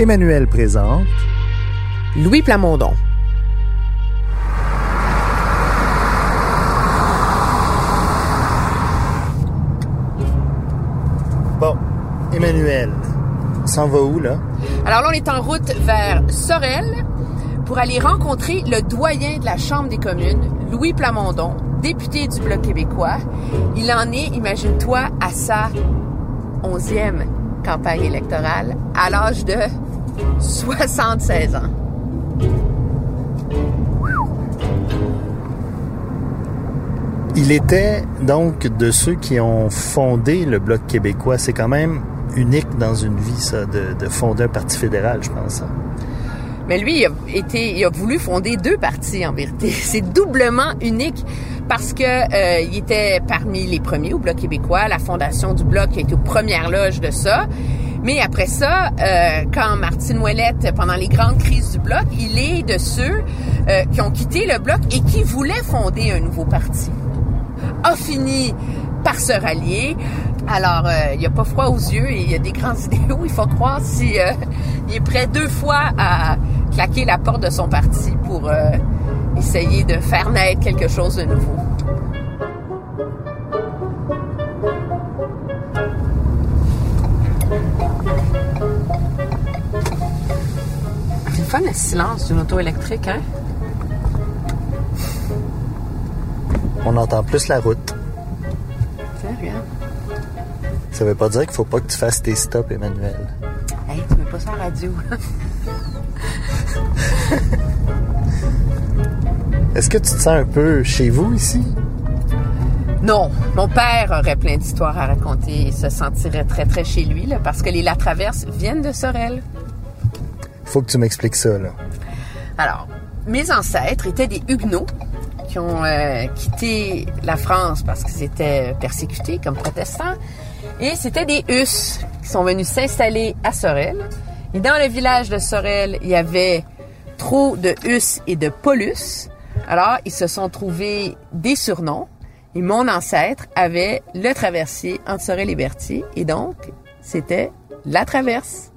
Emmanuel présente Louis Plamondon. Bon, Emmanuel, s'en va où là? Alors là, on est en route vers Sorel pour aller rencontrer le doyen de la Chambre des communes, Louis Plamondon, député du Bloc québécois. Il en est, imagine-toi, à sa onzième campagne électorale à l'âge de 76 ans. Il était donc de ceux qui ont fondé le Bloc québécois. C'est quand même unique dans une vie, ça, de, de fonder un parti fédéral, je pense. Mais lui, il a, été, il a voulu fonder deux partis en vérité. C'est doublement unique parce que euh, il était parmi les premiers au Bloc québécois. La fondation du Bloc a été aux premières loges de ça. Mais après ça, euh, quand Martine Ouellette, pendant les grandes crises du Bloc, il est de ceux euh, qui ont quitté le Bloc et qui voulaient fonder un nouveau parti. A fini par se rallier. Alors, euh, il n'y a pas froid aux yeux et il y a des grandes idéaux. Il faut croire si euh, il est prêt deux fois à claquer la porte de son parti pour euh, essayer de faire naître quelque chose de nouveau. Le silence d'une auto électrique, hein? On entend plus la route. Regarde. Ça veut pas dire qu'il faut pas que tu fasses tes stops, Emmanuel. Hey, tu mets pas ça en radio. Est-ce que tu te sens un peu chez vous ici? Non, mon père aurait plein d'histoires à raconter et se sentirait très très chez lui là, parce que les La Traverse viennent de Sorel. Faut que tu m'expliques ça, là. Alors, mes ancêtres étaient des Huguenots qui ont euh, quitté la France parce qu'ils étaient persécutés comme protestants. Et c'était des Husses qui sont venus s'installer à Sorel. Et dans le village de Sorel, il y avait trop de Husses et de Paulus. Alors, ils se sont trouvés des surnoms. Et mon ancêtre avait le traversier entre Sorel et Berthier. Et donc, c'était la traverse.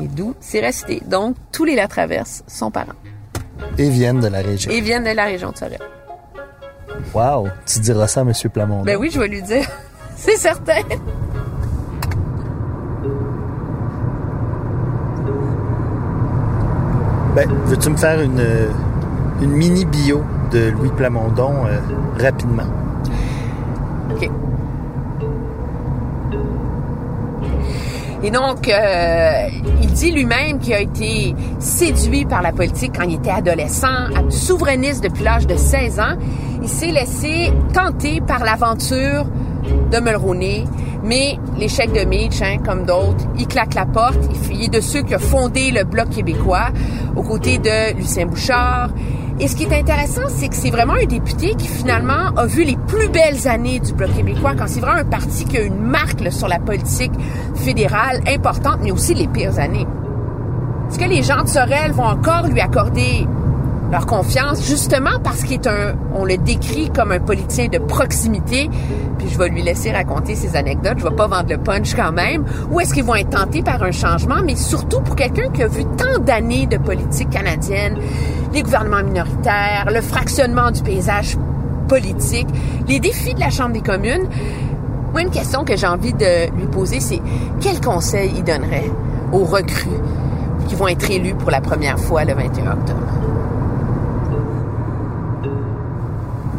Et d'où c'est resté. Donc, tous les La Traverse sont parents. Et viennent de la région. Et viennent de la région de Sorel. Wow! Tu diras ça à M. Plamondon. Ben oui, je vais lui dire. C'est certain. Ben, veux-tu me faire une, euh, une mini bio de Louis Plamondon euh, rapidement? OK. Et donc, euh, il dit lui-même qu'il a été séduit par la politique quand il était adolescent, souverainiste depuis l'âge de 16 ans. Il s'est laissé tenter par l'aventure de Mulroney, mais l'échec de Mitch, hein, comme d'autres, il claque la porte. Il, est de ceux qui ont fondé le Bloc québécois aux côtés de Lucien Bouchard. Et ce qui est intéressant, c'est que c'est vraiment un député qui finalement a vu les plus belles années du Bloc québécois, quand c'est vraiment un parti qui a une marque sur la politique fédérale importante, mais aussi les pires années. Est-ce que les gens de Sorel vont encore lui accorder leur confiance, justement parce qu'il est un, on le décrit comme un politicien de proximité, puis je vais lui laisser raconter ses anecdotes, je vais pas vendre le punch quand même, ou est-ce qu'ils vont être tentés par un changement, mais surtout pour quelqu'un qui a vu tant d'années de politique canadienne, les gouvernements minoritaires, le fractionnement du paysage politique, les défis de la Chambre des communes, moi, une question que j'ai envie de lui poser, c'est quel conseil il donnerait aux recrues qui vont être élus pour la première fois le 21 octobre?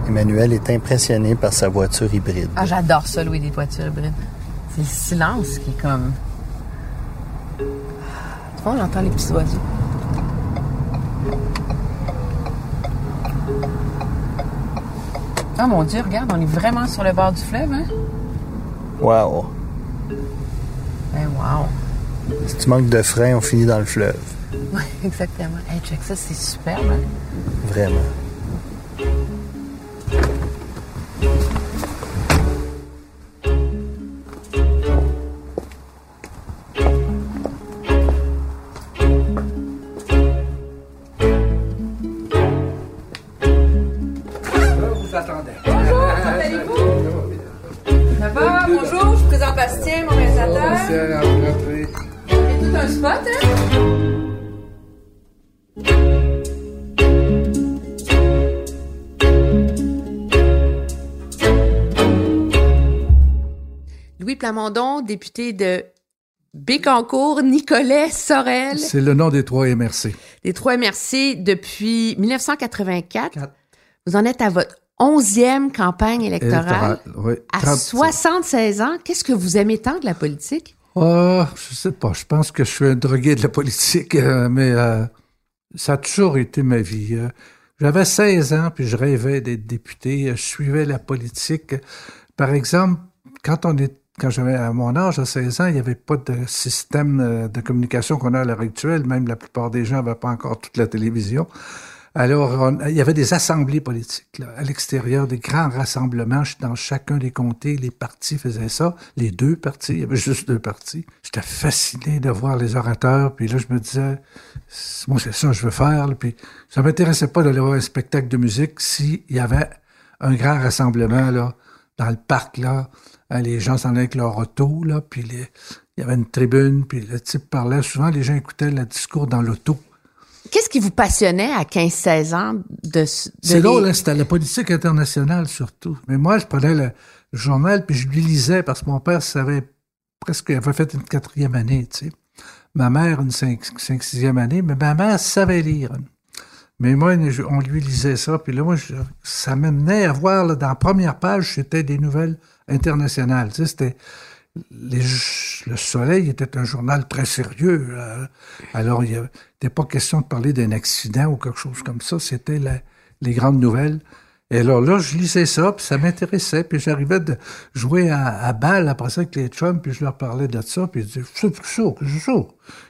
Emmanuel est impressionné par sa voiture hybride. Ah, j'adore ça, Louis, des voitures hybrides. C'est le silence qui est comme. Tu vois, on entend les petits oiseaux. Ah mon Dieu, regarde, on est vraiment sur le bord du fleuve, hein? Wow! Ben wow. Si tu manques de frein, on finit dans le fleuve. Oui, exactement. Hey, check ça, c'est superbe. hein? Vraiment. Plamondon, député de Bécancourt, Nicolet Sorel, C'est le nom des trois MRC. des trois MRC depuis 1984. Quatre. Vous en êtes à votre onzième campagne électorale. Électoral, oui. À 30. 76 ans, qu'est-ce que vous aimez tant de la politique? Ah, je sais pas. Je pense que je suis un drogué de la politique, euh, mais euh, ça a toujours été ma vie. Euh, J'avais 16 ans, puis je rêvais d'être député. Je suivais la politique. Par exemple, quand on est quand j'avais à mon âge, à 16 ans, il n'y avait pas de système euh, de communication qu'on a à l'heure actuelle. Même la plupart des gens n'avaient pas encore toute la télévision. Alors, il y avait des assemblées politiques à l'extérieur, des grands rassemblements dans chacun des comtés. Les partis faisaient ça, les deux partis, il y avait juste deux partis. J'étais fasciné de voir les orateurs, puis là, je me disais, moi, c'est ça que je veux faire. là. Puis ça m'intéressait pas d'aller voir un spectacle de musique s'il y avait un grand rassemblement là, dans le parc, là. Hein, Les gens s'en allaient avec leur auto, là, puis les- il y avait une tribune, puis le type parlait. Souvent, les gens écoutaient le discours dans l'auto. Qu'est-ce qui vous passionnait à 15-16 ans de, de C'est les- drôle, hein, c'était la politique internationale surtout. Mais moi, je prenais le, journal puis je lui lisais parce que mon père savait presque, il avait fait une quatrième année, tu sais. Ma mère, une cinq, cinq, sixième année, mais ma mère savait lire. Mais moi, on lui lisait ça, puis là, moi, je- ça m'amenait à voir, là, dans la première page, c'était des nouvelles Tu sais, c'était les, le Soleil était un journal très sérieux. euh, alors, il n'était pas question de parler d'un accident ou quelque chose comme ça. C'était les grandes nouvelles. Et alors là, je lisais ça, puis ça m'intéressait. Puis j'arrivais de jouer à, à balle après ça avec les chums, puis je leur parlais de ça. Puis ils disaient, c'est ça, c'est ça.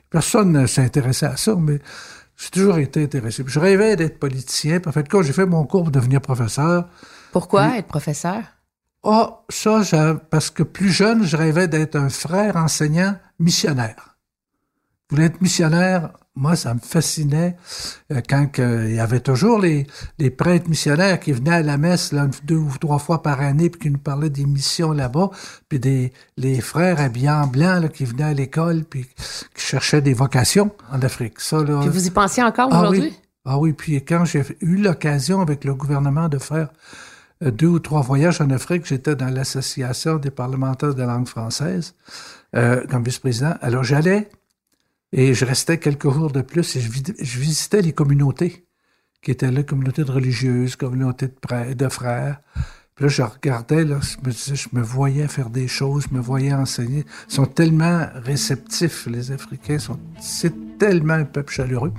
Personne ne s'intéressait à ça, mais j'ai toujours été intéressé. Puis je rêvais d'être politicien. Puis en fait, quand j'ai fait mon cours pour devenir professeur, Pourquoi être professeur? Ah, ça, je- parce que plus jeune, je rêvais d'être un frère enseignant missionnaire. Je voulais être missionnaire? Moi, ça me fascinait euh, quand que- il y avait toujours les, les prêtres missionnaires qui venaient à la messe là, deux ou trois fois par année puis qui nous parlaient des missions là-bas, puis des les frères habillés en blanc là, qui venaient à l'école puis qui cherchaient des vocations en Afrique. Ça, là, Puis vous y pensiez encore ah aujourd'hui? oui. Ah oui, puis quand j'ai eu l'occasion avec le gouvernement de faire euh, deux ou trois voyages en Afrique, j'étais dans l'association des parlementaires de langue française euh, comme vice-président. Alors j'allais et je restais quelques jours de plus et je, je visitais les communautés qui étaient là, communautés de religieuses, communautés de, prêtres, de frères. Puis là, je regardais, là, je me disais, je me voyais faire des choses, je me voyais enseigner. Ils sont tellement réceptifs, les Africains, sont, c'est tellement un peuple chaleureux.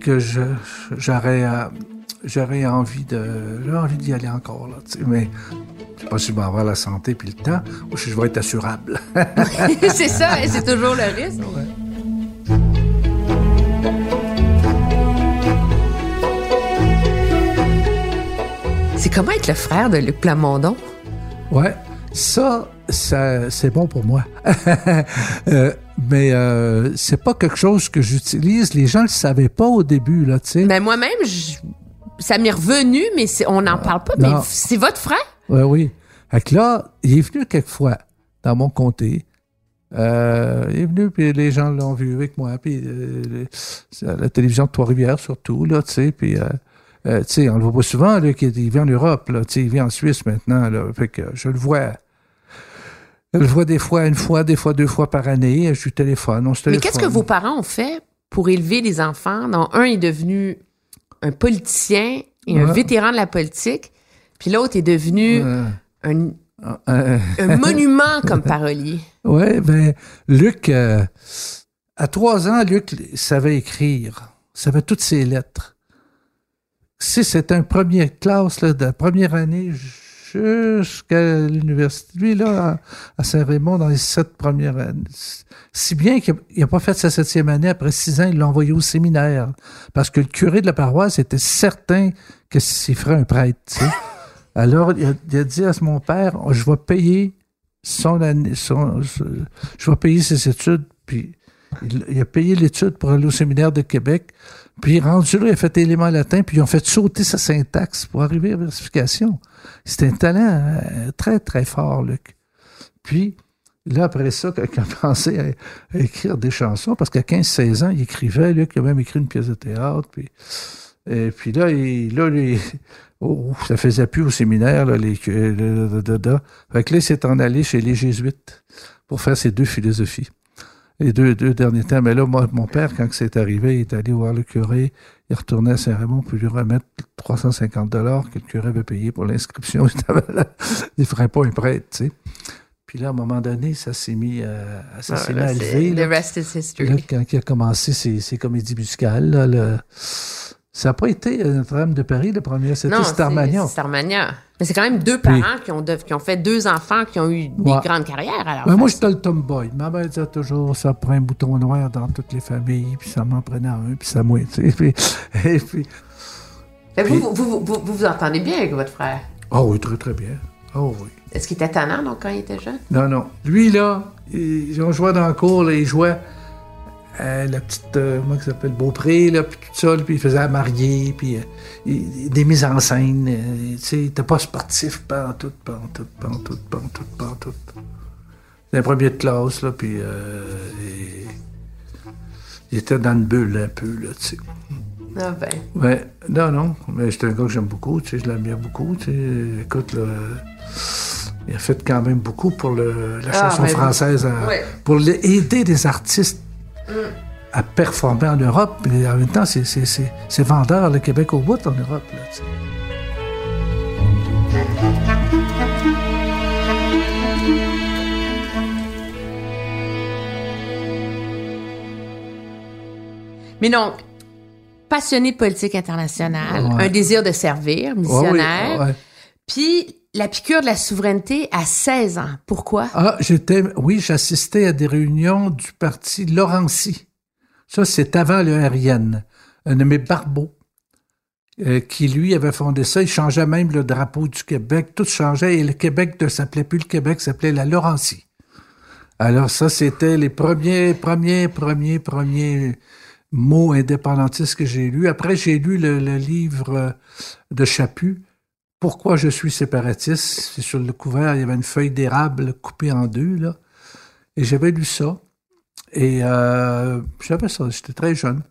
Que je, j'aurais, euh, j'aurais envie de, envie d'y aller encore, là, tu sais, mais je sais pas si je vais avoir la santé puis le temps, ou si je vais être assurable. c'est ça, et c'est toujours le risque. C'est comment être le frère de Luc Plamondon? Ouais, ça, ça c'est bon pour moi. Euh, mais euh, c'est pas quelque chose que j'utilise. Les gens le savaient pas au début, là, tu sais. Ben moi-même, ça m'est revenu, mais on n'en parle pas. Mais c'est votre frère? Ouais, oui. Fait que là, il est venu quelquefois dans mon comté. Euh, il est venu, puis les gens l'ont vu avec moi, puis euh, la télévision de Trois-Rivières surtout, là, tu sais, puis... Euh, euh, tu sais, on le voit pas souvent, là, qu'il il vit en Europe, là, tu sais, il vit en Suisse maintenant, là, fait que je le vois... Je le vois des fois, une fois, des fois deux fois par année, je lui téléphone, on se Mais téléphone. qu'est-ce que vos parents ont fait pour élever les enfants? Dont un est devenu un politicien et un vétéran de la politique, puis l'autre est devenu un, euh, un monument comme parolier? Ouais, ben, Luc, euh, à trois ans, Luc savait écrire, savait toutes ses lettres. Si c'était un premier classe, là, de la première année jusqu'à l'université. Lui, là, à Saint-Raymond, dans les sept premières années. Si bien qu'il n'a pas fait sa septième année, après six ans, il l'a envoyé au séminaire. Parce que le curé de la paroisse était certain que s'il ferait un prêtre. Alors, il a, dit à mon père, je vais payer son année, son, je vais payer ses études, puis il a payé l'étude pour aller au séminaire de Québec. Puis rendu là, il a fait élément latin, puis ils ont fait sauter sa syntaxe pour arriver à la versification. C'était un talent euh, très, très fort, Luc. Puis, là, après ça, quand il a commencé à, écrire des chansons, parce qu'à 15-16 ans, il écrivait, Luc, il a même écrit une pièce de théâtre, puis... Et puis là, il, là, il, oh, ça faisait plus au séminaire, là, les, le, le, le, le, Fait que là, il s'est en allé chez les jésuites pour faire ses deux philosophies les deux, deux derniers temps. Mais là, moi, mon père, quand c'est arrivé, il est allé voir le curé. Il retournait à Saint-Raymond pour lui remettre 350 dollars que le curé avait payé pour l'inscription. il ne ferait pas un prêtre, tu sais. Puis là, à un moment donné, ça s'est mis, euh, ça s'est mis à lever. The rest is history. Là, quand il a commencé ses, ses comédies musicales, là, le, ça n'a pas été Notre-Dame de Paris, le premier, c'était Starmania. Starmania. Mais c'est quand même deux parents qui, ont, qui ont fait deux enfants qui ont eu des ouais. grandes carrières. Alors, ben moi, j'étais le tomboy. Ma mère disait toujours, ça prend un bouton noir dans toutes les familles, puis ça m'en prenait un, puis ça tu sais. Puis, et puis, puis vous, vous, vous, vous, vous entendez bien avec votre frère? Ah oh, oui, très, très bien. Oh oui. Est-ce qu'il était tannant, donc, quand il était jeune? Non, non. Lui, là, ils ont joué dans le cours, là, il jouait euh, la petite, euh, comment ça s'appelle, Beaupré, là, puis tout ça, puis il faisait à marier, puis euh, des mises en scène, euh, tu sais, il était pas sportif, pas en tout, pas en tout, pas en tout, pas en tout, pas en tout. C'était un premier de classe, là, puis et, il était dans une bulle un peu, là, tu sais. Ah ben. Ouais, non, non, mais j'étais un gars que j'aime beaucoup, tu sais, je l'aime beaucoup, tu sais, écoute, là... Il a fait quand même beaucoup pour le, la chanson ah, ben, française, à, ouais. pour aider des artistes à performer en Europe. Et en même temps, c'est vendeur, le Québec au bout en Europe. Là, Mais donc, passionné de politique internationale, ouais. un désir de servir, missionnaire, ouais, ouais. La piqûre de la souveraineté à 16 ans. Pourquoi? Ah, j'étais, oui, j'assistais à des réunions du parti Laurency. Ça, c'est avant le RN. Un nommé Barbeau, euh, qui, lui, avait fondé ça. Il changeait même le drapeau du Québec. Tout changeait et le Québec ne s'appelait plus le Québec, s'appelait la Laurencie. Alors ça, c'était les premiers, premiers, premiers, premiers mots indépendantistes que j'ai lus. Après, j'ai lu le, le, livre de Chaput, pourquoi je suis séparatiste? C'est sur le couvert, il y avait une feuille d'érable coupée en deux, là. Et j'avais lu ça. Et euh, j'avais ça, j'étais très jeune.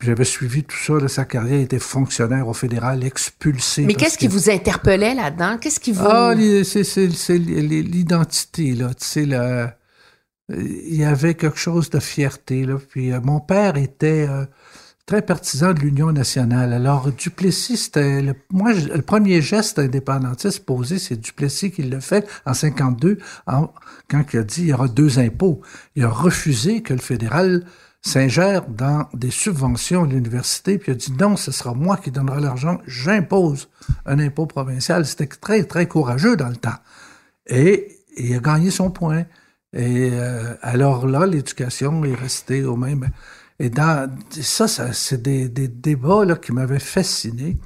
J'avais suivi tout ça, là, sa carrière, il était fonctionnaire au fédéral, expulsé. Mais qu'est-ce qui vous interpellait là-dedans? Qu'est-ce qui vous... Ah, c'est l'identité, là. Tu sais, la... il y avait quelque chose de fierté, là. Puis euh, mon père était... Euh, très partisan de l'Union nationale. Alors, Duplessis, c'était le, moi, le premier geste indépendantiste posé, c'est Duplessis qui le fait en 52, en, quand il a dit il y aura deux impôts. Il a refusé que le fédéral s'ingère dans des subventions à l'université, puis il a dit non, ce sera moi qui donnera l'argent, j'impose un impôt provincial. C'était très, très courageux dans le temps. Et, et il a gagné son point. Et euh, alors là, l'éducation est restée au même. Et dans, ça, ça c'est des, des, débats là, qui m'avaient fasciné,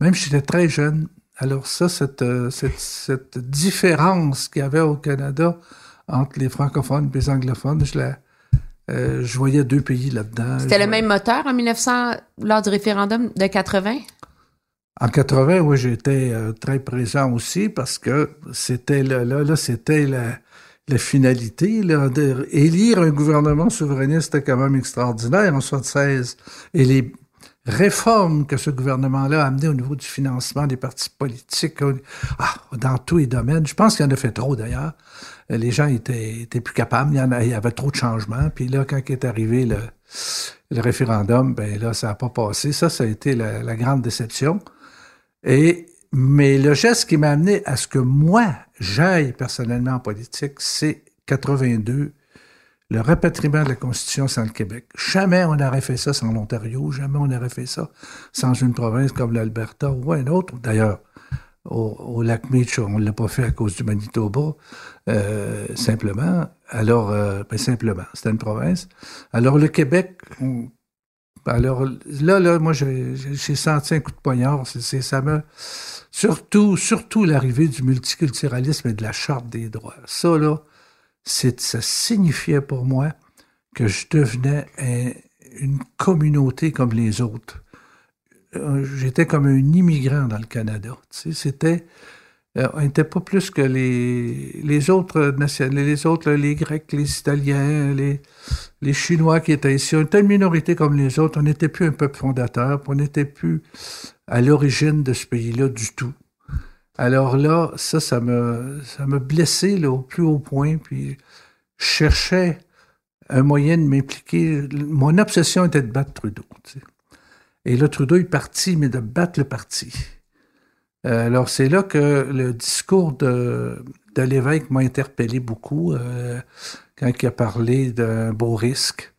même si j'étais très jeune. Alors ça, cette, euh, cette, cette différence qu'il y avait au Canada entre les francophones et les anglophones, je, la, euh, je voyais deux pays là-dedans. C'était le même moteur en 1900, lors du référendum de 80? En 80, oui, j'étais euh, très présent aussi parce que c'était là, là, là c'était la la finalité, là, élire un gouvernement souverainiste était quand même extraordinaire en 76. Et les réformes que ce gouvernement-là a amenées au niveau du financement des partis politiques, ah, dans tous les domaines, je pense qu'il en a fait trop d'ailleurs. Les gens étaient, plus capables, il y, avait trop de changements. Puis là, quand est arrivé le, le référendum, ben là, ça n'a pas passé. Ça, ça a été la, la grande déception. Et mais le geste qui m'a amené à ce que moi, j'aille personnellement en politique, c'est 82, le rapatriement de la Constitution sans le Québec. Jamais on n'aurait fait ça sans l'Ontario, jamais on n'aurait fait ça sans une province comme l'Alberta ou un autre. D'ailleurs, au, lac Meech, on ne l'a pas fait à cause du Manitoba, euh, simplement. Alors, euh, ben, simplement, c'était une province. Alors, le Québec, alors là, là, moi, j'ai senti un coup de poignard. Surtout, surtout l'arrivée du multiculturalisme et de la charte des droits. Ça, là, ça signifiait pour moi que je devenais une communauté comme les autres. Euh, j'étais comme un immigrant dans le Canada. c'était, euh, on n'était pas plus que les, les autres les autres, les Grecs, les Italiens, les, Chinois qui étaient ici. On était une minorité comme les autres. On n'était plus un peuple fondateur. On n'était plus à l'origine de ce pays-là du tout. Alors là, ça, ça me, ça me blessait là, au plus haut point. Puis je cherchais un moyen de m'impliquer. Mon obsession était de battre Trudeau. Et là, Trudeau est parti, mais de battre le parti. Euh, alors, c'est là que le discours de, de l'évêque m'a interpellé beaucoup euh, quand il a parlé d'un beau risque.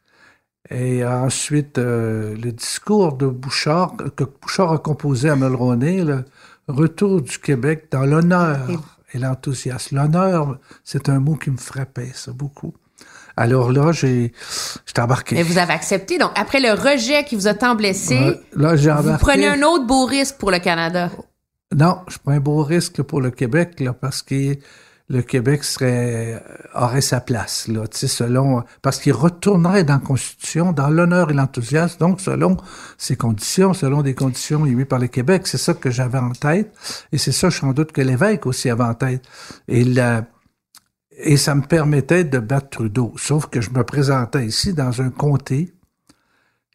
Et ensuite, euh, le discours de Bouchard, que Bouchard a composé à Mulroney, le retour du Québec dans l'honneur et l'enthousiasme. L'honneur, c'est un mot qui me frappait, ça, beaucoup. Alors là, j'ai, j'étais embarqué. Mais vous avez accepté. Donc, après le rejet qui vous a tant blessé, là, j'ai vous prenez un autre beau risque pour le Canada. Non, je prends un beau risque pour le Québec, là, parce que le Québec serait, aurait sa place, là, selon, parce qu'il retournerait dans la Constitution, dans l'honneur et l'enthousiasme, donc selon ses conditions, selon des conditions émises par le Québec. C'est ça que j'avais en tête. Et c'est ça, en doute que l'évêque aussi avait en tête. Et la, et ça me permettait de battre Trudeau. Sauf que je me présentais ici dans un comté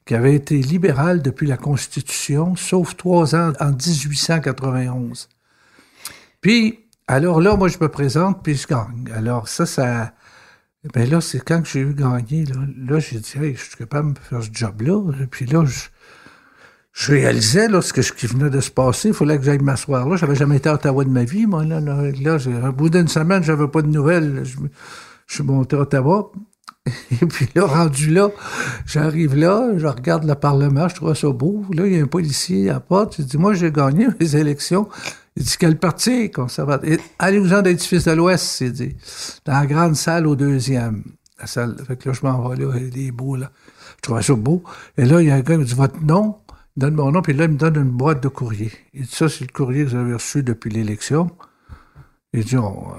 qui avait été libéral depuis la Constitution, sauf trois ans en 1891. Puis, alors là, moi, je me présente, puis je gagne. Alors ça, ça... Ben là, c'est quand j'ai eu gagné, là, là j'ai dit, hey, je suis capable de faire ce job-là. Puis là, je, je réalisais là, ce, qui venait de se passer. Il fallait que j'aille m'asseoir là. J'avais jamais été à Ottawa de ma vie, moi. Là, là, un bout d'une semaine, j'avais pas de nouvelles. Je, je, suis monté à Ottawa. Et puis là, rendu là, j'arrive là, je regarde le Parlement, je trouve ça beau. Là, il y a un policier à la porte. Il dit, moi, j'ai gagné les élections. Il dit, quel parti? Conservateur? Allez-vous-en d'édifice de l'Ouest, il dit. Dans la grande salle au deuxième. La salle. Fait que là, je m'en vais là, il est beau, là. Je trouvais ça beau. Et là, il y a un gars qui me dit, votre nom? Il donne mon nom, puis là, il me donne une boîte de courrier. Il dit, ça, c'est le courrier que vous avez reçu depuis l'élection. Il dit,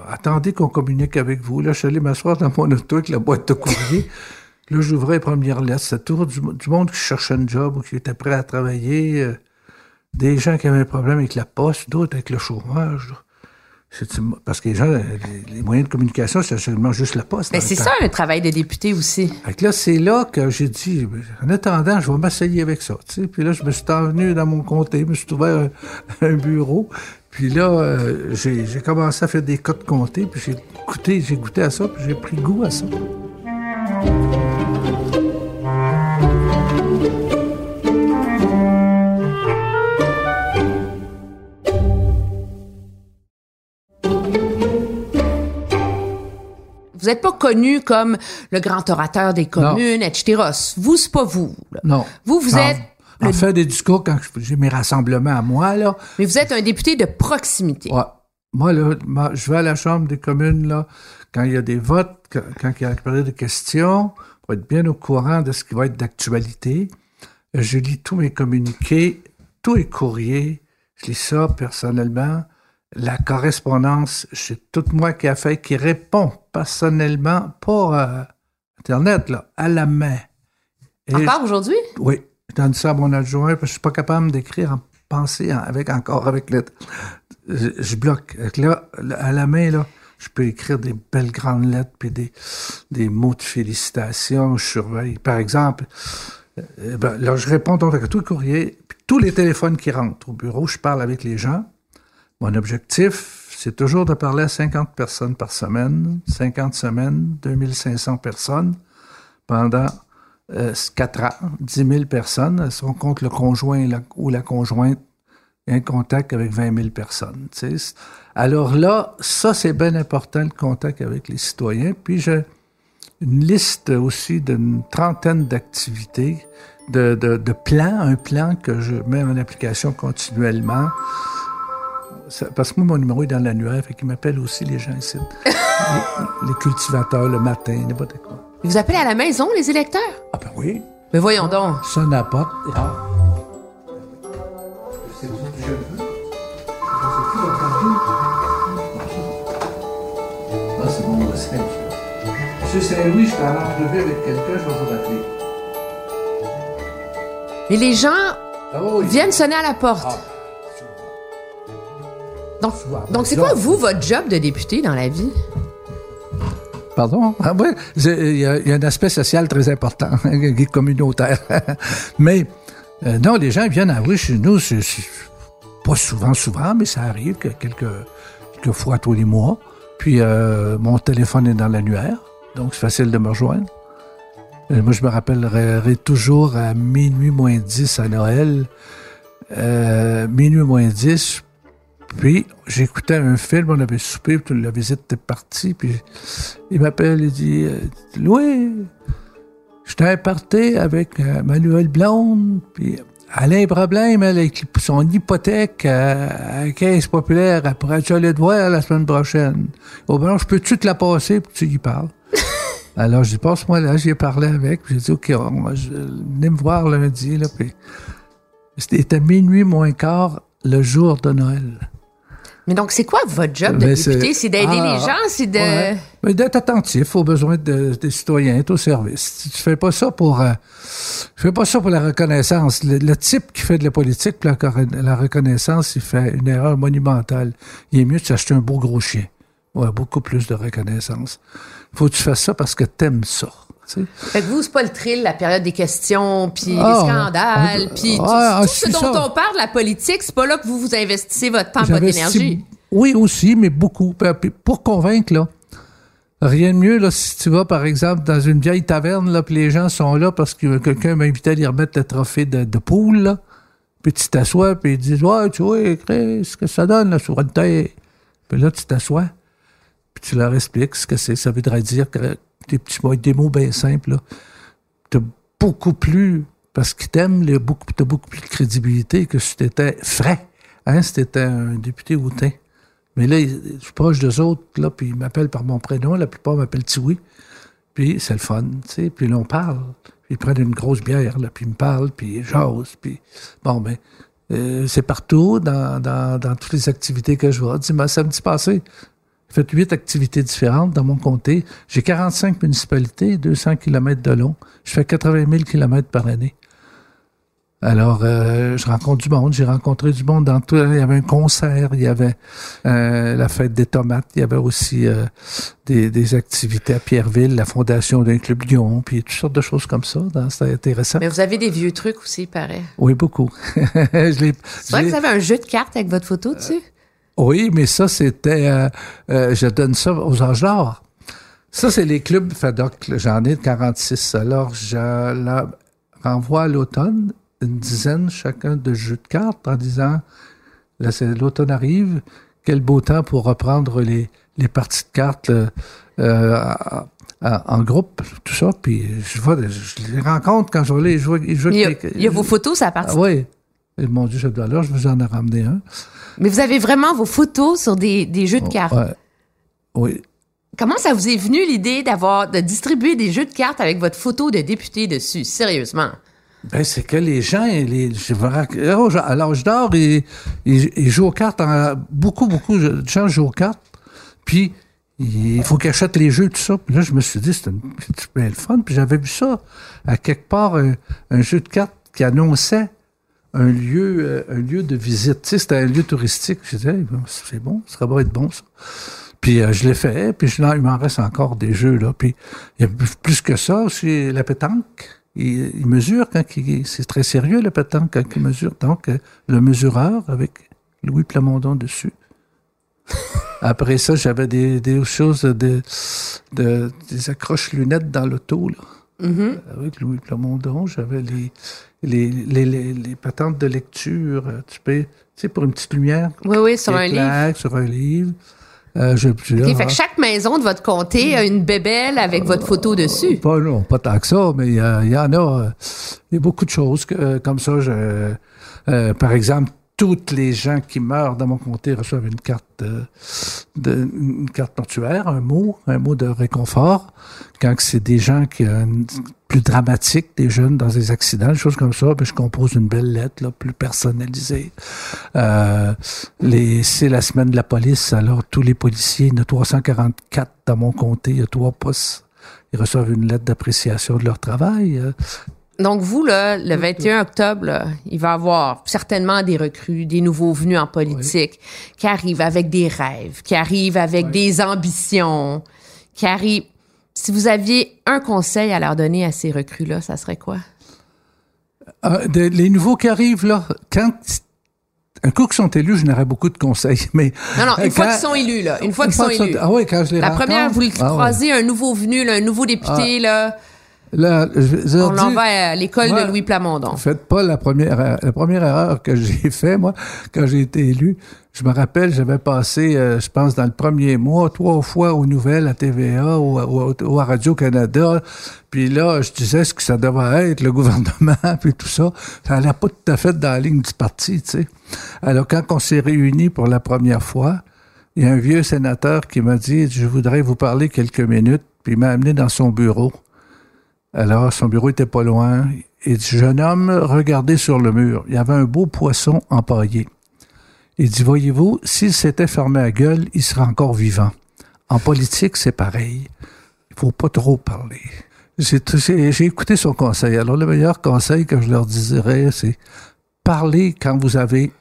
attendez qu'on communique avec vous. Là, je suis allé m'asseoir dans mon auto avec la boîte de courrier. là, j'ouvrais les premières lettres. C'était tout du, du, monde qui cherchait un job ou qui était prêt à travailler. Euh, des gens qui avaient un problème avec la poste, d'autres avec le chômage. Parce que les gens, les, moyens de communication, c'est seulement juste la poste. Mais c'est ça un travail de député aussi. là, c'est là que j'ai dit, en attendant, je vais m'essayer avec ça. Puis là, je me suis envenu dans mon comté, je me suis trouvé un, bureau. Puis là, euh, j'ai commencé à faire des codes comté, puis j'ai goûté, j'ai goûté à ça, puis j'ai pris goût à ça. Vous n'êtes pas connu comme le grand orateur des communes, etc. Vous, c'est pas vous. Non. Vous, vous êtes... En fait des discours quand j'ai mes rassemblements à moi, là. Mais vous êtes un député de proximité. Ouais. Moi, là, je vais à la Chambre des communes, là, quand il y a des votes, quand, il y a la période de questions, pour être bien au courant de ce qui va être d'actualité. Je lis tous mes communiqués, tous les courriers. Je lis ça personnellement la correspondance, c'est tout moi qui a fait, qui répond personnellement, pas euh, Internet, là, à la main. encore aujourd'hui? Oui. Donne ça à mon adjoint parce que je suis pas capable d'écrire en pensée avec encore avec lettres. Je, bloque. Là, à la main, là, je peux écrire des belles grandes lettres puis des, des mots de félicitations. Je surveille. Par exemple, euh, ben, là, je réponds donc à tous les courriers, puis tous les téléphones qui rentrent au bureau, je parle avec les gens. Mon objectif, c'est toujours de parler à 50 personnes par semaine, 50 semaines, 2500 personnes pendant 4 ans, 10 000 personnes. Si on compte le conjoint ou la conjointe, un contact avec 20 000 personnes. Alors là, ça, c'est bien important, le contact avec les citoyens. Puis j'ai une liste aussi d'une trentaine d'activités, de, de, de plans, un plan que je mets en application continuellement ça- parce que moi, mon numéro est dans l'annuaire, fait qu'ils m'appellent aussi les gens ici. les, les cultivateurs le matin, n'importe quoi. Vous appelez à la maison, les électeurs? Ah ben oui, Mais voyons donc. sonne à la porte. Ah. Ah, c'est bon, c'est Monsieur Saint-Louis, je suis en entrevue avec quelqu'un, je vais vous rappeler. Mais les gens Ah oui. viennent sonner à la porte. Ah. Donc, donc c'est quoi, vous, votre job de député dans la vie? Pardon? Ah, oui, il y, a un aspect social très important, communautaire. mais euh, non, les gens viennent avouer chez nous, pas souvent, souvent, mais ça arrive que quelques, quelques fois tous les mois. Puis euh, mon téléphone est dans l'annuaire, donc c'est facile de me rejoindre. Euh, moi, je me rappellerai toujours à minuit moins 10 à Noël. Minuit moins 10, puis j'écoutais un film, on avait soupé, puis la visite était partie, puis il m'appelle, il dit euh, Louis, j'étais un party avec euh, ma nouvelle blonde, puis elle a un problème, elle, avec son hypothèque à, à la Caisse populaire, elle pourrait aller te voir la semaine prochaine. Oh ben non, je peux-tu te la passer, puis tu y parles? Alors, je dis, passe-moi là, j'y ai parlé avec, puis j'ai dit, OK, on va, je- venez me voir lundi, là, puis c'était minuit moins quart le jour de Noël. Mais donc, c'est quoi votre job de Mais député? c'est- d'aider Ah, les gens? C'est de... Ouais. Mais d'être attentif aux besoins de- des citoyens, être au service. Tu, fais pas ça pour, euh, tu fais pas ça pour la reconnaissance. Le, le type qui fait de la politique pour la, la reconnaissance, il fait une erreur monumentale. Il est mieux de s'acheter un beau gros chien. Ouais, beaucoup plus de reconnaissance. Faut que tu fasses ça parce que t'aimes ça. Tu sais. Fait que vous, c'est pas le thrill, la période des questions, puis Ah, les scandales, ah, puis tout, ah, tout ce dont ça. on parle, la politique, c'est pas là que vous vous investissez votre temps, votre énergie. Oui, aussi, mais beaucoup. Pour convaincre, là. Rien de mieux, là, si tu vas, par exemple, dans une vieille taverne, là, puis les gens sont là parce que quelqu'un m'a invité à lui remettre le trophée de, de poule, là. Puis tu t'assois, puis ils disent, ouais, tu vois, ce que ça donne, la souveraineté. Puis là, tu t'assois, puis tu leur expliques ce que c'est. Ça voudrait dire que des petits mots, des mots bien simples. T'as beaucoup plus, parce qu'ils t'aiment, les beaucoup, t'as beaucoup plus de crédibilité que si t'étais frais, hein, si t'étais un député hautain. Mais là, je suis proche d'eux autres, là, puis ils m'appellent par mon prénom. La plupart m'appellent Tiwi. Puis c'est le fun, tu sais. Puis là, on parle. Puis ils prennent une grosse bière, là, puis ils me parlent, puis ils. Puis bon, ben, euh, c'est partout, dans, toutes les activités que je vois. Dimanche, samedi passé, j'ai fait huit activités différentes dans mon comté. J'ai 45 municipalités, 200 kilomètres de long. Je fais 80 000 kilomètres par année. Alors, euh, je rencontre du monde. J'ai rencontré du monde dans tout. Il y avait un concert, il y avait euh, la fête des tomates, il y avait aussi euh, des, des activités à Pierreville, la fondation d'un club Lyon, puis toutes sortes de choses comme ça. C'était intéressant. Mais vous avez des vieux trucs aussi, il paraît. Oui, beaucoup. je l'ai- C'est vrai que vous avez un jeu de cartes avec votre photo dessus? Oui, mais ça, c'était... euh, euh, je donne ça aux âges d'or. Ça, c'est les clubs FADOC. J'en ai 46. Alors, je leur renvoie à l'automne une dizaine chacun de jeux de cartes en disant, là, c'est l'automne arrive, quel beau temps pour reprendre les, les parties de cartes euh, à- en groupe, tout ça. Puis je, vois, je les rencontre quand je vais les jouer. Il y a, il y a vos photos, ça Ah, appartient. oui. Et mon Dieu, je dois là, je vous en ai ramené un. Mais vous avez vraiment vos photos sur des, des jeux de cartes. Ouais. Oui. Comment ça vous est venu l'idée d'avoir de distribuer des jeux de cartes avec votre photo de député dessus? Sérieusement? Ben, c'est que les gens, les, oh, à l'âge d'or, ils, ils, ils jouent aux cartes. en- beaucoup, beaucoup de gens jouent aux cartes. Puis, il faut qu'ils achètent les jeux, tout ça. Puis là, je me suis dit, c'est bien le fun. Puis j'avais vu ça, à quelque part, un, un jeu de cartes qui annonçait un lieu, euh, un lieu de visite. Tu sais, c'était un lieu touristique. Je disais, c'est bon, ça va être bon, ça. Puis euh, je l'ai fait, puis je, il m'en reste encore des jeux, là. Puis il y a plus que ça aussi, la pétanque. Il, mesure quand il, c'est très sérieux, la pétanque, quand il mesure. Donc, euh, le mesureur avec Louis Plamondon dessus. Après ça, j'avais des, des choses, de- des accroches lunettes dans l'auto, là. Avec Louis Plamondon, j'avais les, les, les, les, les patentes de lecture. euh, Tu peux, tu sais, pour une petite lumière. Oui, oui, sur un livre. Sur un livre. Euh, je, je- OK, ah, fait que chaque maison de votre comté a une bébelle avec votre photo dessus. Pas, non, pas tant que ça, mais il y, en a. euh, Il y a beaucoup de choses que, euh, comme ça. Je, euh, par exemple, toutes les gens qui meurent dans mon comté reçoivent une carte de, de- une carte mortuaire, un mot, un mot de réconfort. Quand c'est des gens qui une- plus dramatiques, des jeunes dans des accidents, des choses comme ça, ben, je compose une belle lettre, là, plus personnalisée. Euh, c'est la semaine de la police, alors tous les policiers, il y en a 344 dans mon comté, il y a trois postes. Ils reçoivent une lettre d'appréciation de leur travail. Donc, vous, là, le 21 octobre, là, il va y avoir certainement des recrues, des nouveaux venus en politique qui arrivent avec des rêves, qui arrivent avec des ambitions, qui arrivent... Si vous aviez un conseil à leur donner à ces recrues-là, ça serait quoi? Ah, de- les nouveaux qui arrivent, là, quand un coup qu'ils sont élus, je n'aurais beaucoup de conseils, mais... Non, non, une fois qu'ils sont élus, là. Une fois qu'ils sont élus. Ah oui, quand je les La rencontre, première, vous le ah ouais. croisez, un nouveau venu, là, un nouveau député, là. Là, je On l'envoie à l'école de Louis Plamondon. Faites pas la première, er- la première erreur que j'ai fait, moi, quand j'ai été élu. Je me rappelle, j'avais passé, euh, je pense, dans le premier mois, trois fois aux nouvelles à TVA ou, à- ou à- ou à Radio-Canada. Puis là, je disais ce que ça devait être, le gouvernement, puis tout ça. Ça allait pas tout à fait dans la ligne du parti, tu sais. Alors, quand on s'est réunis pour la première fois, il y a un vieux sénateur qui m'a dit, je voudrais vous parler quelques minutes, puis il m'a amené dans son bureau. Alors, son bureau était pas loin. Il dit, jeune homme, regardez sur le mur. Il y avait un beau poisson empaillé. Il dit, voyez-vous, s'il s'était fermé à gueule, il serait encore vivant. En politique, c'est pareil. Il faut pas trop parler. J'ai écouté son conseil. Alors, le meilleur conseil que je leur dirais, c'est parler quand vous avez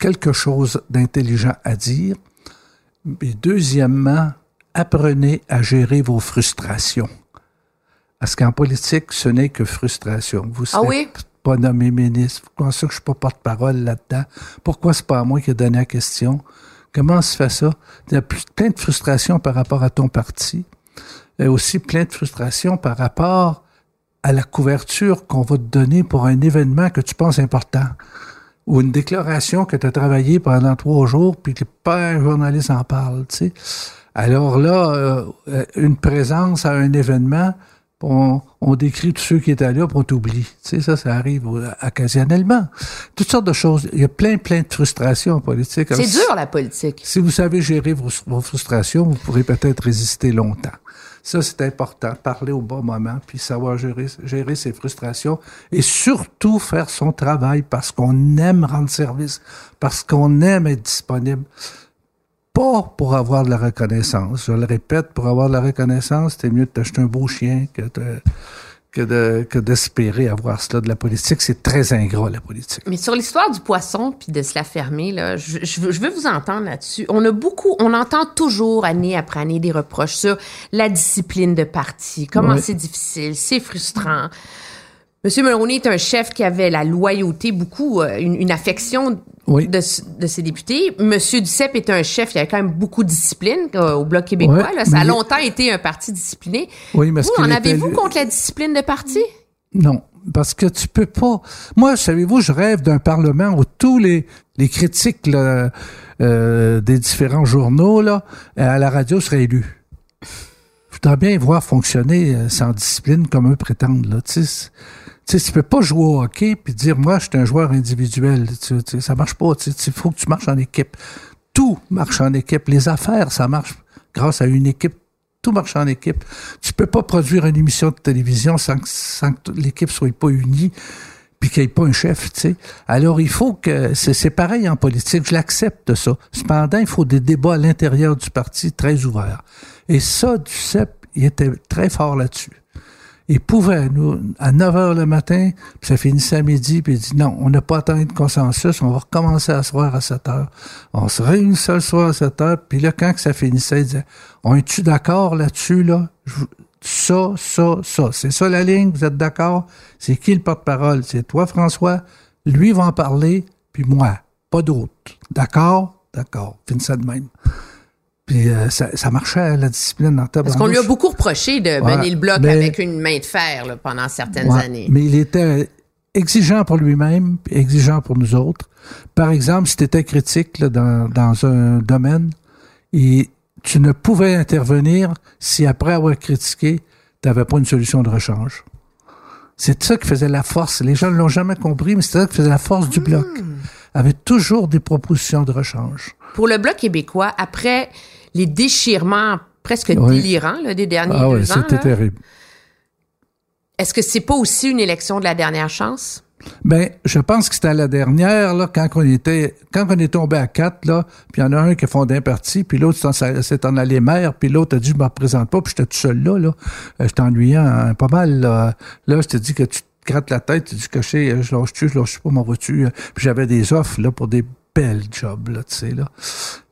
quelque chose d'intelligent à dire. Et deuxièmement, apprenez à gérer vos frustrations. Parce qu'en politique, ce n'est que frustration. Vous Ah oui? pas nommé ministre. Pourquoi ça que je suis pas porte-parole là-dedans? Pourquoi c'est pas à moi qui ai donné la question? Comment se fait ça? Il y a plein de frustrations par rapport à ton parti. Et aussi plein de frustrations par rapport à la couverture qu'on va te donner pour un événement que tu penses important. Ou une déclaration que tu as travaillé pendant trois jours, puis que pas un journaliste en parle, tu sais. Alors là, euh, euh, une présence à un événement, on, on décrit tous ceux qui étaient là, puis on t'oublie. Tu sais, ça, ça arrive occasionnellement. Toutes sortes de choses. Il y a plein, plein de frustrations en politique. C'est dur, la politique. si vous savez gérer vos, vos frustrations, vous pourrez peut-être résister longtemps. Ça, c'est important. Parler au bon moment, puis savoir gérer, gérer ses frustrations et surtout faire son travail parce qu'on aime rendre service, parce qu'on aime être disponible. Pas pour avoir de la reconnaissance. Je le répète, pour avoir de la reconnaissance, c'est mieux de t'acheter un beau chien que de que de que d'espérer avoir cela de la politique. C'est très ingrat, la politique. Mais sur l'histoire du poisson puis de se la fermer, là, je, je veux, je veux vous entendre là-dessus. On a beaucoup, on entend toujours année après année des reproches sur la discipline de parti, comment Ouais. c'est difficile, c'est frustrant. Monsieur Mulroney est un chef qui avait la loyauté, beaucoup, euh, une, une affection Oui. de, ses députés. Monsieur Duceppe est un chef qui avait quand même beaucoup de discipline euh, au Bloc québécois. Ouais, là. Ça a longtemps été un parti discipliné. Oui, mais Vous, en avez-vous contre la discipline de parti? Non, parce que tu peux pas. Moi, savez-vous, je rêve d'un parlement où tous les, les critiques là, euh, des différents journaux là, à la radio seraient élus. Je voudrais bien voir fonctionner sans discipline comme eux prétendent. Là. Tu sais, tu peux pas jouer au hockey puis dire moi, je suis un joueur individuel. Tu, tu- ça marche pas. Il faut que tu marches en équipe. Tout marche en équipe. Les affaires, ça marche grâce à une équipe. Tout marche en équipe. Tu peux pas produire une émission de télévision sans que, sans que l'équipe soit pas unie puis qu'il n'y ait pas un chef, tu sais. Alors, il faut que... C'est pareil en politique, je l'accepte ça. Cependant, il faut des débats à l'intérieur du parti très ouverts. Et ça, Duceppe, il était très fort là-dessus. Il pouvait, nous, à 9 heures le matin, puis ça finissait à midi, puis il dit non, on n'a pas atteint de consensus, on va recommencer à soir à 7 heures. On se réunissait le soir à 7 heures, puis là, quand que ça finissait, il disait, on est-tu d'accord là-dessus, là? Ça, ça, ça. C'est ça la ligne, vous êtes d'accord? C'est qui le porte-parole? C'est toi, François? Lui va en parler, puis moi. Pas d'autre. D'accord? D'accord. Finissait de même. Puis euh, ça, ça marchait, la discipline en Parce qu'on lui a beaucoup reproché de Ouais, mener le bloc mais- avec une main de fer là, pendant certaines Ouais, années. Mais il était exigeant pour lui-même, exigeant pour nous autres. Par exemple, si tu étais critique là, dans, dans un domaine, et tu ne pouvais intervenir si après avoir critiqué, tu n'avais pas une solution de rechange. C'est ça qui faisait la force. Les gens ne l'ont jamais compris, mais c'est ça qui faisait la force du bloc. avait toujours des propositions de rechange. Pour le Bloc québécois, après les déchirements presque délirants là, des derniers ah, deux oui, c'était terrible. est-ce que c'est pas aussi une élection de la dernière chance? Ben, je pense que c'était la dernière, là, quand on était, quand on est tombé à quatre, là, puis il y en a un qui a fondé un parti, puis l'autre s'est en allé maire, puis l'autre a dit, je me représente pas, puis j'étais tout seul là, là. Euh, J'étais ennuyant hein, pas mal, là. Là, je te dis que tu te grattes la tête, tu dis que je sais, euh, je lâche-tu, je lâche pas, m'en vas-tu. euh. Puis j'avais des offres, là, pour des belles jobs, là, tu sais, là.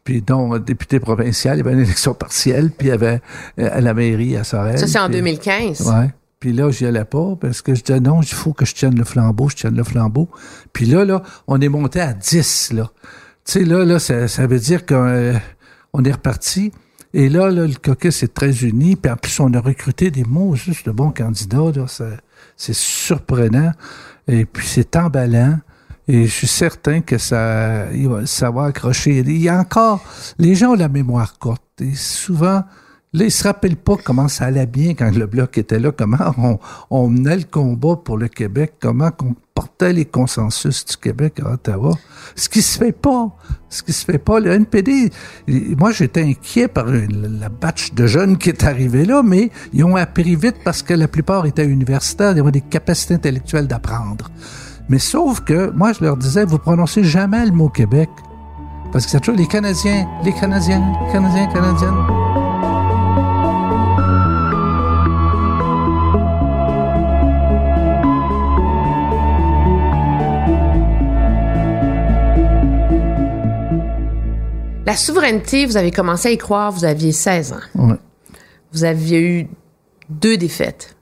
Puis dont euh, député provincial, il y avait une élection partielle, puis il y avait euh, à la mairie à Sorel. Ça, c'est en puis- 2015. Ouais. Puis là, j'y allais pas parce que je disais non, il faut que je tienne le flambeau, je tienne le flambeau. Puis là, là, on est monté à 10, là. Tu sais, là, là, ça, ça veut dire qu'on euh, on est reparti. Et là, là, le caucus est très uni. Puis en plus, on a recruté des mots juste de bons candidats. Là, c'est surprenant. Et puis, c'est emballant. Et je suis certain que ça, ça va accrocher. Il y a encore, les gens ont la mémoire courte. Et souvent, là, ils se rappellent pas comment ça allait bien quand le Bloc était là, comment on, menait le combat pour le Québec, comment on portait les consensus du Québec à Ottawa. Ce qui se fait pas. Ce qui se fait pas. Le NPD, moi, j'étais inquiet par une- la batch de jeunes qui est arrivé là, mais ils ont appris vite parce que la plupart étaient universitaires, ils avaient des capacités intellectuelles d'apprendre. Mais sauf que, moi, je leur disais, vous prononcez jamais le mot Québec. Parce que c'est toujours les Canadiens, les Canadiens, les Canadiens, Canadiennes. La souveraineté, vous avez commencé à y croire, vous aviez 16 ans. Vous aviez eu deux défaites,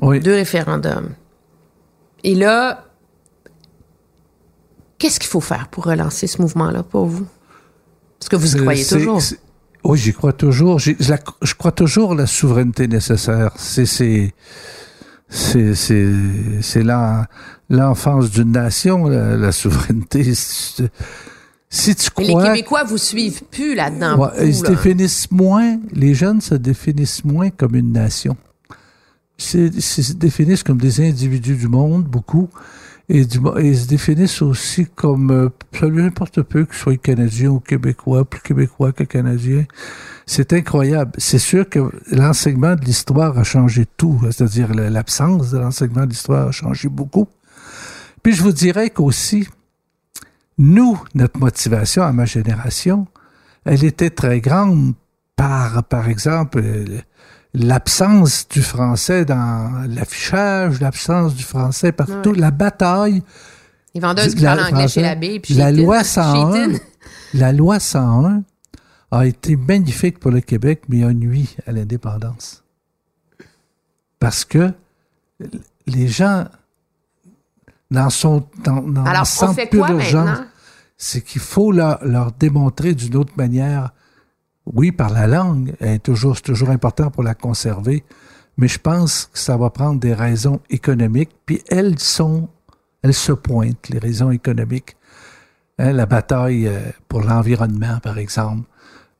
Oui. deux référendums. Et là, qu'est-ce qu'il faut faire pour relancer ce mouvement-là pour vous? Parce que vous y croyez toujours. Oui, j'y crois toujours. Je, la- je crois toujours à la souveraineté nécessaire. C'est c'est c'est c'est c'est l'en- l'enfance d'une nation, la, la souveraineté. Si tu Mais les crois, Québécois vous suivent plus là-dedans. Ouais, ils se définissent moins. Les jeunes se définissent moins comme une nation. Se définissent comme des individus du monde, beaucoup. Et, du, et se définissent aussi comme euh, absolument n'importe peu, que ce soit canadien ou québécois, plus québécois que canadien. C'est incroyable. C'est sûr que l'enseignement de l'histoire a changé tout, c'est-à-dire la- l'absence de l'enseignement de l'histoire a changé beaucoup. Puis je vous dirais qu'aussi, nous, notre motivation à ma génération, elle était très grande par, par exemple, euh, l'absence du français dans l'affichage, l'absence du français partout, Ouais. la bataille. Les vendeuses qui parlent anglais chez l'abbé. puis La loi Tin- 101, chez Tin. la loi 101 a été magnifique pour le Québec, mais a nuit à l'indépendance. Parce que les gens n'en sont, n'en- n'en Alors, on fait quoi maintenant? c'est qu'il faut leur, leur démontrer d'une autre manière. Oui, par la langue, est toujours, c'est toujours important pour la conserver, mais je pense que ça va prendre des raisons économiques, puis elles sont, elles se pointent, les raisons économiques. Hein, la bataille euh, pour l'environnement, par exemple,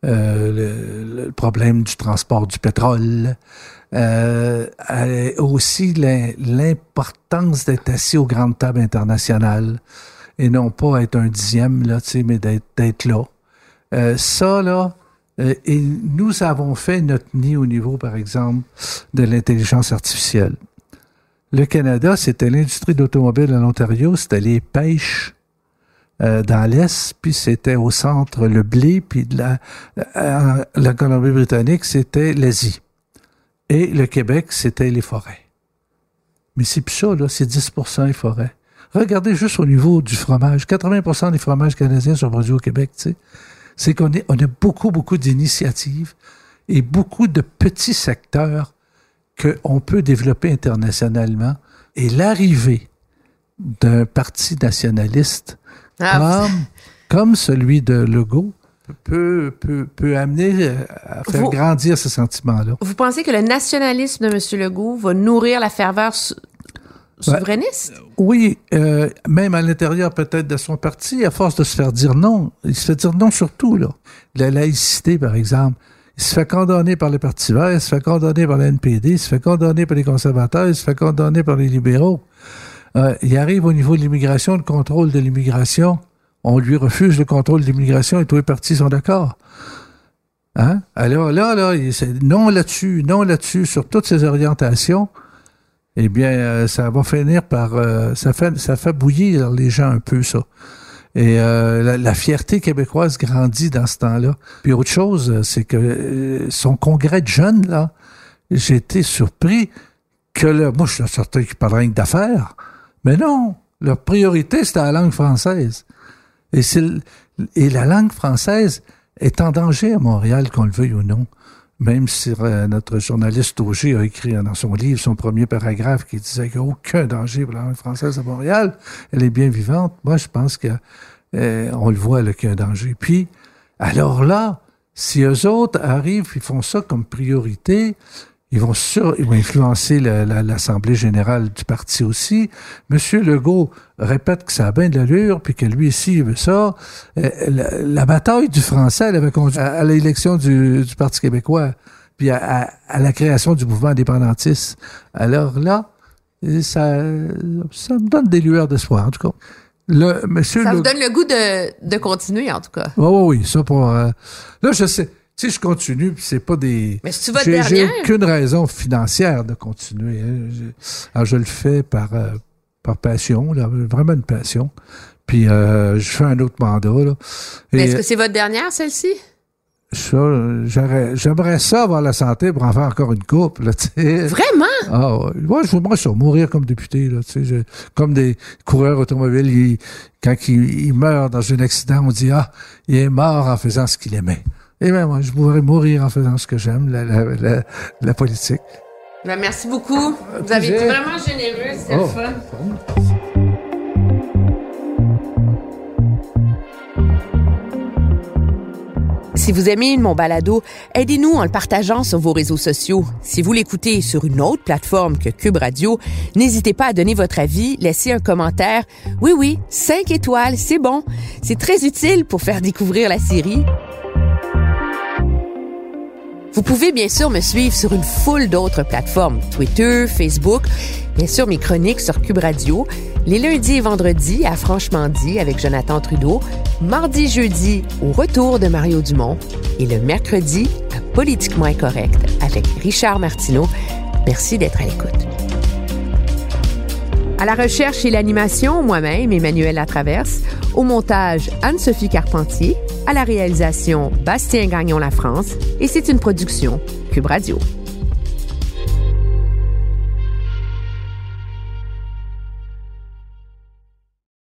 euh, le, problème du transport du pétrole, euh, aussi l'im- l'importance d'être assis aux grandes tables internationales et non pas être un dixième, là, mais d'être là. Ça, là, et nous avons fait notre nid au niveau, par exemple, de l'intelligence artificielle. Le Canada, c'était l'industrie d'automobile en Ontario, c'était les pêches euh, dans l'Est, puis c'était au centre le blé, puis euh, la Colombie-Britannique, c'était l'Asie. Et le Québec, c'était les forêts. Mais c'est plus ça, là, c'est 10% les forêts. Regardez juste au niveau du fromage. 80% des fromages canadiens sont produits au Québec, tu sais. C'est qu'on on a beaucoup, beaucoup d'initiatives et beaucoup de petits secteurs qu'on peut développer internationalement. Et l'arrivée d'un parti nationaliste Ah, comme, comme celui de Legault peut, peut, peut amener euh, à faire Vous- grandir ce sentiment-là. Vous pensez que le nationalisme de M. Legault va nourrir la ferveur sou- souverainiste? Oui, euh, même à l'intérieur peut-être de son parti, à force de se faire dire non, il se fait dire non surtout, là. La laïcité, par exemple. Il se fait condamner par le Parti vert, il se fait condamner par le NPD, il se fait condamner par les conservateurs, il se fait condamner par les libéraux. Euh, il arrive au niveau de l'immigration, le contrôle de l'immigration. On lui refuse le contrôle de l'immigration et tous les partis sont d'accord. Hein? Alors là, là, non là-dessus, non là-dessus, sur toutes ces orientations, eh bien, euh, ça va finir par... euh, ça, fait, ça fait bouillir les gens un peu, ça. Et euh, la, fierté québécoise grandit dans ce temps-là. Puis autre chose, c'est que son congrès de jeunes, là, j'ai été surpris que le, moi, je suis certain qu'ils parlent rien d'affaires. Mais non, leur priorité, c'était la langue française. Et, et la langue française est en danger à Montréal, qu'on le veuille ou non. Même si euh, notre journaliste Auger a écrit dans son livre son premier paragraphe qui disait qu'il n'y a aucun danger pour la langue française à Montréal, elle est bien vivante. Moi, je pense que euh, on le voit là, qu'il y un danger. Puis, alors là, si eux autres arrivent, ils font ça comme priorité, ils vont, sur, ils vont influencer la- la- l'Assemblée générale du parti aussi. Monsieur Legault répète que ça a bien de l'allure, puis que lui ici, il veut ça. Euh, la, la bataille du français, elle avait conduit à, à l'élection du, du Parti québécois, puis à, à- à la création du mouvement indépendantiste. Alors là, euh, ça, ça me donne des lueurs d'espoir, en tout cas. Le, monsieur Ça vous donne le goût de, de continuer, en tout cas. oui, oui, oui, ça pour. euh, là, je sais. Tu sais, je continue, c'est pas des. Mais c'est-tu votre J'ai j'ai aucune raison financière de continuer. hein. Je- Alors, je le fais par, euh, par passion, là, vraiment une passion. Puis, euh, je fais un autre mandat, là. Mais est-ce que c'est votre dernière, celle-ci? j'aimerais ça avoir la santé pour en faire encore une coupe, là, tu. Vraiment? Ah, ouais. Je voudrais ça, mourir comme député, là, tu sais. je- comme des coureurs automobiles, ils- quand ils, ils meurent dans un accident, on dit, ah, il est mort en faisant ce qu'il aimait. Et bien, moi, je voudrais mourir en faisant ce que j'aime, la, la, la, la politique. Ben, merci beaucoup. Vous avez été vraiment généreux, c'était Oh. le fun. Si vous aimez mon balado, aidez-nous en le partageant sur vos réseaux sociaux. Si vous l'écoutez sur une autre plateforme que Cube Radio, n'hésitez pas à donner votre avis, laisser un commentaire. Oui, oui, cinq étoiles, c'est bon. C'est très utile pour faire découvrir la série. Vous pouvez bien sûr me suivre sur une foule d'autres plateformes, Twitter, Facebook, bien sûr mes chroniques sur Cube Radio, les lundis et vendredis à Franchement dit avec Jonathan Trudeau, mardi jeudi au retour de Mario Dumont et le mercredi à Politiquement Incorrect avec Richard Martineau. Merci d'être à l'écoute. À la recherche et l'animation, moi-même, Emmanuel Latraverse. Au montage, Anne-Sophie Carpentier. À la réalisation, Bastien Gagnon La France. Et c'est une production Cube Radio.